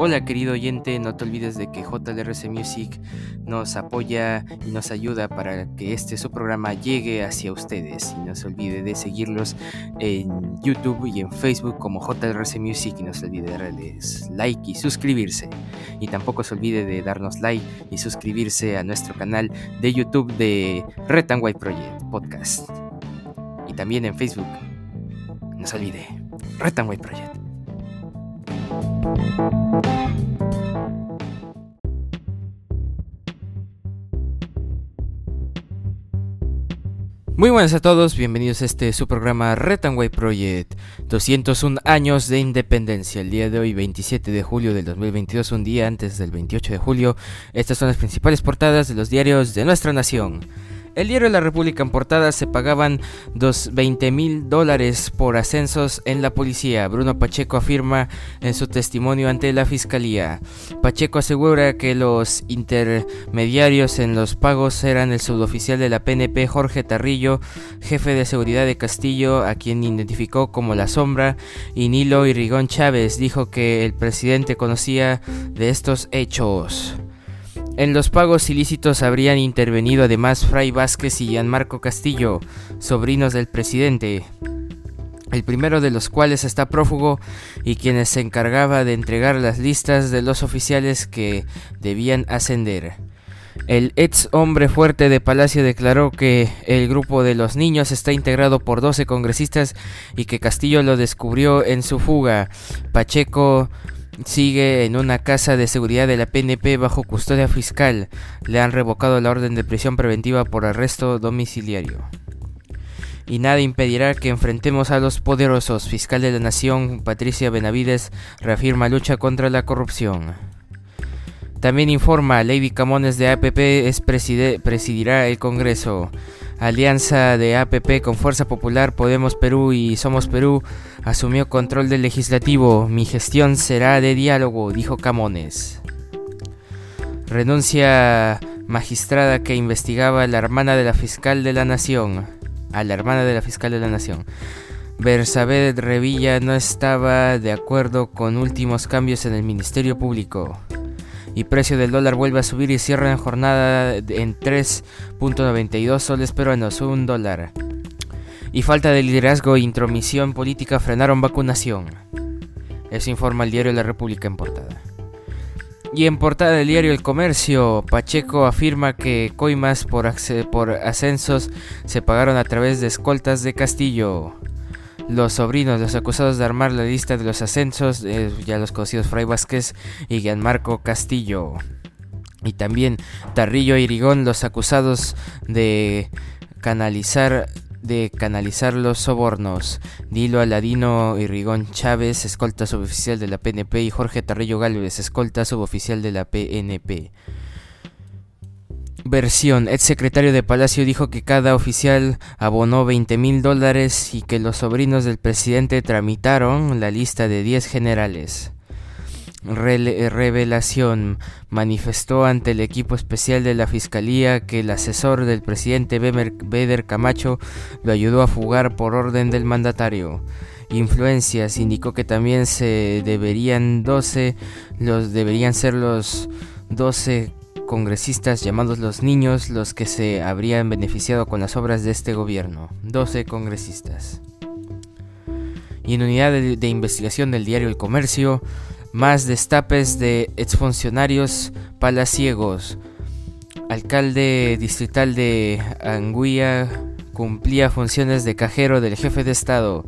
Hola querido oyente, no te olvides de que JLRC Music nos apoya y nos ayuda para que este su programa llegue hacia ustedes. Y no se olvide de seguirlos en YouTube y en Facebook como JLRC Music y no se olvide de darles like y suscribirse. Y tampoco se olvide de darnos like y suscribirse a nuestro canal de YouTube de Red and White Project Podcast. Y también en Facebook. No se olvide, Red and White Project. Muy buenas a todos, bienvenidos a este su programa White Project 201 años de independencia, el día de hoy 27 de julio del 2022, un día antes del 28 de julio. Estas son las principales portadas de los diarios de nuestra nación. El diario de la República en portada se pagaban 20 mil dólares por ascensos en la policía. Bruno Pacheco afirma en su testimonio ante la fiscalía. Pacheco asegura que los intermediarios en los pagos eran el suboficial de la PNP Jorge Tarrillo, jefe de seguridad de Castillo, a quien identificó como la sombra, y Nilo Irrigón Chávez dijo que el presidente conocía de estos hechos. En los pagos ilícitos habrían intervenido además Fray Vázquez y Gianmarco Castillo, sobrinos del presidente, el primero de los cuales está prófugo y quienes se encargaba de entregar las listas de los oficiales que debían ascender. El ex hombre fuerte de Palacio declaró que el grupo de los niños está integrado por 12 congresistas y que Castillo lo descubrió en su fuga. Pacheco sigue en una casa de seguridad de la PNP bajo custodia fiscal. Le han revocado la orden de prisión preventiva por arresto domiciliario. Y nada impedirá que enfrentemos a los poderosos. Fiscal de la Nación, Patricia Benavides, reafirma lucha contra la corrupción. También informa, Lady Camones de APP es presidirá el Congreso. Alianza de APP con Fuerza Popular, Podemos Perú y Somos Perú asumió control del legislativo. Mi gestión será de diálogo, dijo Camones. Renuncia magistrada que investigaba a la hermana de la fiscal de la nación. A la hermana de la fiscal de la nación. Bersabed Revilla no estaba de acuerdo con últimos cambios en el Ministerio Público y precio del dólar vuelve a subir y cierra la jornada en 3.92 soles peruanos, un dólar. Y falta de liderazgo e intromisión política frenaron vacunación. Eso informa el diario La República en portada. Y en portada del diario El Comercio, Pacheco afirma que coimas por, por ascensos se pagaron a través de escoltas de Castillo los sobrinos, los acusados de armar la lista de los ascensos, eh, ya los conocidos Fray Vázquez y Gianmarco Castillo. Y también Tarrillo e Irigón, los acusados de canalizar de canalizar los sobornos. Dilo Aladino Irrigón Chávez, escolta suboficial de la PNP, y Jorge Tarrillo Gálvez, escolta suboficial de la PNP. Versión. El secretario de Palacio dijo que cada oficial abonó 20 mil dólares y que los sobrinos del presidente tramitaron la lista de 10 generales. revelación. Manifestó ante el equipo especial de la Fiscalía que el asesor del presidente Beder Camacho lo ayudó a fugar por orden del mandatario. Influencias. Indicó que también se deberían 12, los deberían ser los 12 congresistas llamados los niños los que se habrían beneficiado con las obras de este gobierno. 12 congresistas. Y en unidad de, investigación del diario El Comercio, más destapes de exfuncionarios palaciegos. Alcalde distrital de Anguilla cumplía funciones de cajero del jefe de Estado.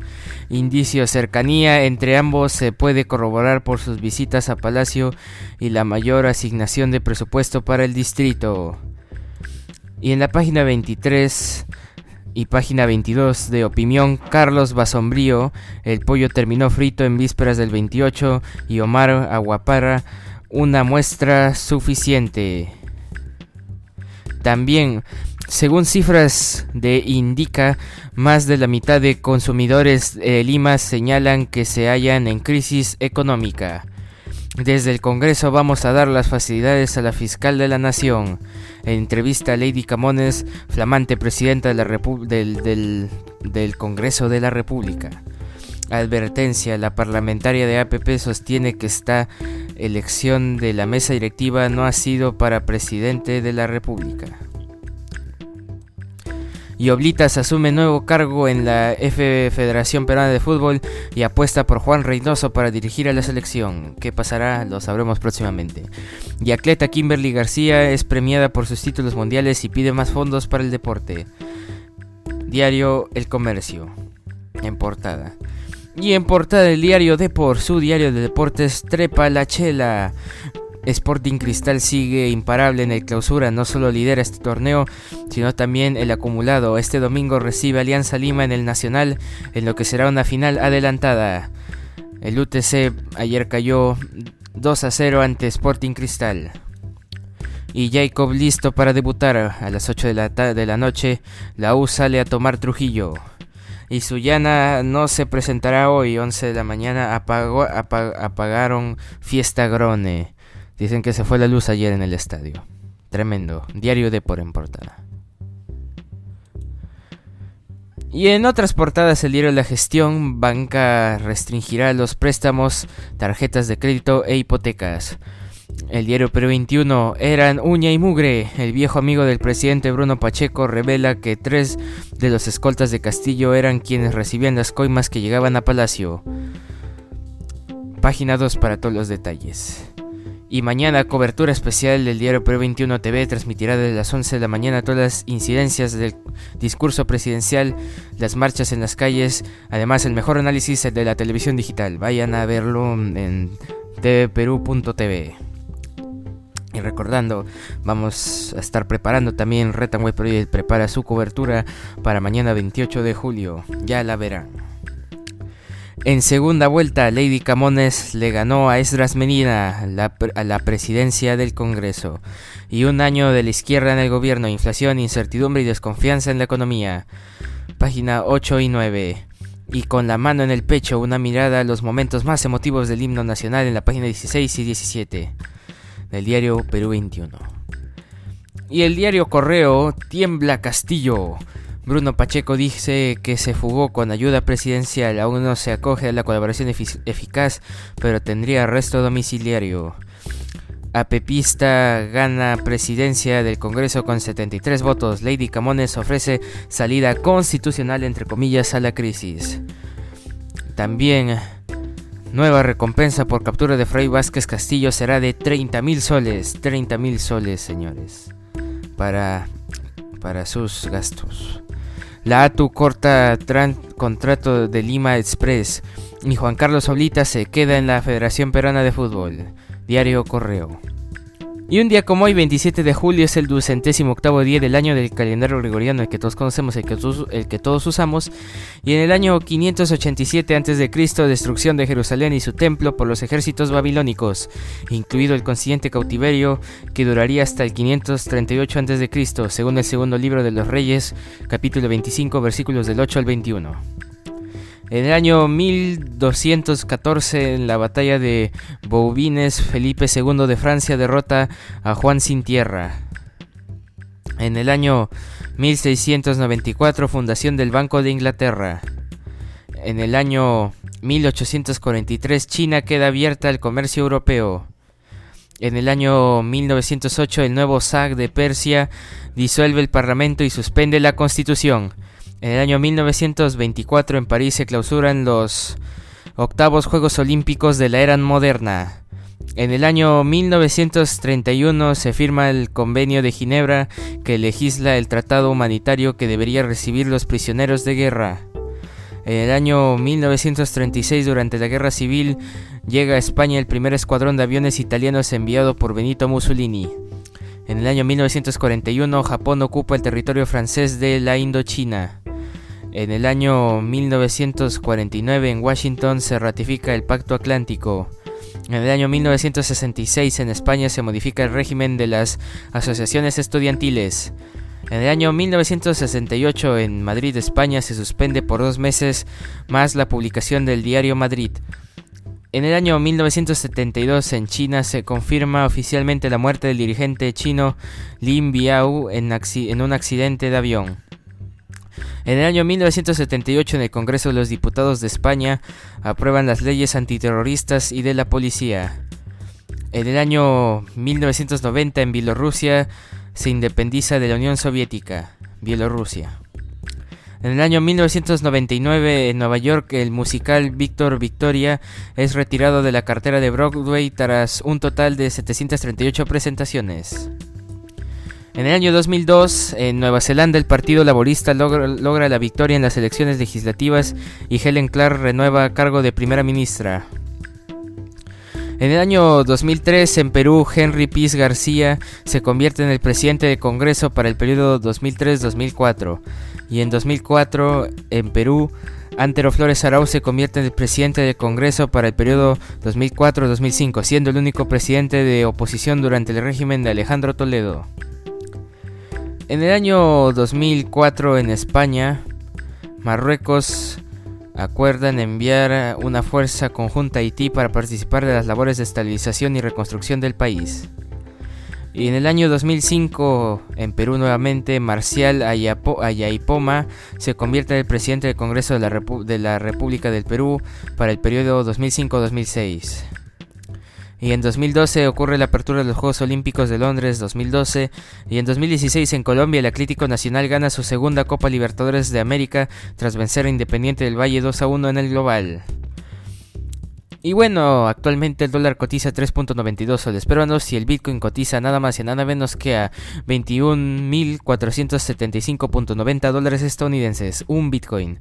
Indicio cercanía entre ambos se puede corroborar por sus visitas a Palacio y la mayor asignación de presupuesto para el distrito. Y en la página 23 y página 22 de Opinión, Carlos Basombrío, el pollo terminó frito en vísperas del 28 y Omar Aguaparra, una muestra suficiente. También según cifras de Indica, más de la mitad de consumidores de Lima señalan que se hallan en crisis económica. Desde el Congreso vamos a dar las facilidades a la fiscal de la Nación. En entrevista a Lady Camones, flamante presidenta del, del Congreso de la República. Advertencia, la parlamentaria de APP sostiene que está elección de la mesa directiva no ha sido para presidente de la República. Y Oblitas asume nuevo cargo en la F Federación Peruana de Fútbol y apuesta por Juan Reynoso para dirigir a la selección. ¿Qué pasará? Lo sabremos próximamente. Y atleta Kimberly García es premiada por sus títulos mundiales y pide más fondos para el deporte. Diario El Comercio. En portada. Y en portada del diario Depor, su diario de deportes, trepa la chela. Sporting Cristal sigue imparable en el clausura, no solo lidera este torneo, sino también el acumulado. Este domingo recibe Alianza Lima en el Nacional, en lo que será una final adelantada. El UTC ayer cayó 2 a 0 ante Sporting Cristal. Y Jacob listo para debutar a las 8 de la, de la noche. La U sale a tomar Trujillo. Y Suyana no se presentará hoy, 11 de la mañana. apagaron Fiesta Grone. Dicen que se fue la luz ayer en el estadio. Tremendo. Diario de por en portada. Y en otras portadas el diario La Gestión, banca restringirá los préstamos, tarjetas de crédito e hipotecas. El diario Perú 21, eran uña y mugre. El viejo amigo del presidente Bruno Pacheco revela que tres de los escoltas de Castillo eran quienes recibían las coimas que llegaban a Palacio. Página 2 para todos los detalles. Y mañana cobertura especial del diario Perú 21 TV transmitirá desde las 11 de la mañana todas las incidencias del discurso presidencial, las marchas en las calles, además el mejor análisis de la televisión digital. Vayan a verlo en tvperú.tv. Y recordando, vamos a estar preparando también Retanway Project prepara su cobertura para mañana 28 de julio. Ya la verán. En segunda vuelta, Lady Camones le ganó a Esdras Menina a la presidencia del Congreso. Y un año de la izquierda en el gobierno, inflación, incertidumbre y desconfianza en la economía. Página 8 y 9. Y con la mano en el pecho, una mirada a los momentos más emotivos del himno nacional en la página 16 y 17 del diario Perú 21. Y el diario Correo, Tiembla Castillo. Bruno Pacheco dice que se fugó con ayuda presidencial, aún no se acoge a la colaboración eficaz, pero tendría arresto domiciliario. Apepista gana presidencia del Congreso con 73 votos. Lady Camones ofrece salida constitucional entre comillas a la crisis. También nueva recompensa por captura de Fray Vázquez Castillo será de 30 mil soles. 30 mil soles, señores. Para, para sus gastos. La ATU corta contrato de Lima Express y Juan Carlos Oblita se queda en la Federación Peruana de Fútbol. Diario Correo. Y un día como hoy, 27 de julio, es el ducentésimo octavo día del año del calendario gregoriano, el que todos conocemos, el que, todos, el que todos usamos. Y en el año 587 a.C., destrucción de Jerusalén y su templo por los ejércitos babilónicos, incluido el consiguiente cautiverio que duraría hasta el 538 a.C., según el segundo libro de los Reyes, capítulo 25, versículos del 8 al 21. En el año 1214, en la batalla de Bouvines, Felipe II de Francia derrota a Juan sin tierra. En el año 1694, fundación del Banco de Inglaterra. En el año 1843, China queda abierta al comercio europeo. En el año 1908, el nuevo Zag de Persia disuelve el Parlamento y suspende la Constitución. En el año 1924 en París se clausuran los octavos Juegos Olímpicos de la era moderna. En el año 1931 se firma el Convenio de Ginebra que legisla el tratado humanitario que debería recibir los prisioneros de guerra. En el año 1936, durante la Guerra Civil, llega a España el primer escuadrón de aviones italianos enviado por Benito Mussolini. En el año 1941, Japón ocupa el territorio francés de la Indochina. En el año 1949 en Washington se ratifica el Pacto Atlántico. En el año 1966 en España se modifica el régimen de las asociaciones estudiantiles. En el año 1968 en Madrid, España, se suspende por dos meses más la publicación del diario Madrid. En el año 1972 en China se confirma oficialmente la muerte del dirigente chino Lin Biao en, en un accidente de avión. En el año 1978 en el Congreso de los Diputados de España aprueban las leyes antiterroristas y de la policía. En el año 1990 en Bielorrusia se independiza de la Unión Soviética, Bielorrusia. En el año 1999 en Nueva York el musical Victor Victoria es retirado de la cartera de Broadway tras un total de 738 presentaciones. En el año 2002, en Nueva Zelanda, el Partido Laborista logra, la victoria en las elecciones legislativas y Helen Clark renueva cargo de primera ministra. En el año 2003, en Perú, Henry Piz García se convierte en el presidente del Congreso para el periodo 2003-2004. Y en 2004, en Perú, Antero Flores Arau se convierte en el presidente del Congreso para el periodo 2004-2005, siendo el único presidente de oposición durante el régimen de Alejandro Toledo. En el año 2004 en España, Marruecos acuerdan enviar una fuerza conjunta a Haití para participar de las labores de estabilización y reconstrucción del país. Y en el año 2005, en Perú nuevamente, Marcial Ayaipoma se convierte en el presidente del Congreso de la, de la República del Perú para el periodo 2005-2006. Y en 2012 ocurre la apertura de los Juegos Olímpicos de Londres 2012. Y en 2016 en Colombia el Atlético Nacional gana su segunda Copa Libertadores de América tras vencer a Independiente del Valle 2 a 1 en el global. Y bueno, actualmente el dólar cotiza 3.92 soles peruanos y el Bitcoin cotiza nada más y nada menos que a 21.475.90 dólares estadounidenses, un Bitcoin.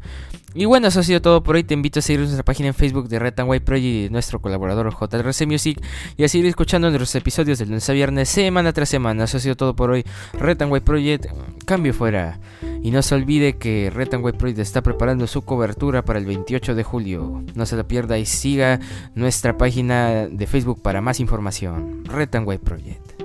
Y bueno, eso ha sido todo por hoy. Te invito a seguir nuestra página en Facebook de Red White Project y nuestro colaborador JRC Music y a seguir escuchando nuestros episodios del lunes a viernes, semana tras semana. Eso ha sido todo por hoy. Red White Project, cambio fuera. Y no se olvide que Red White Project está preparando su cobertura para el 28 de julio. No se la pierda y siga nuestra página de Facebook para más información. Red White Project.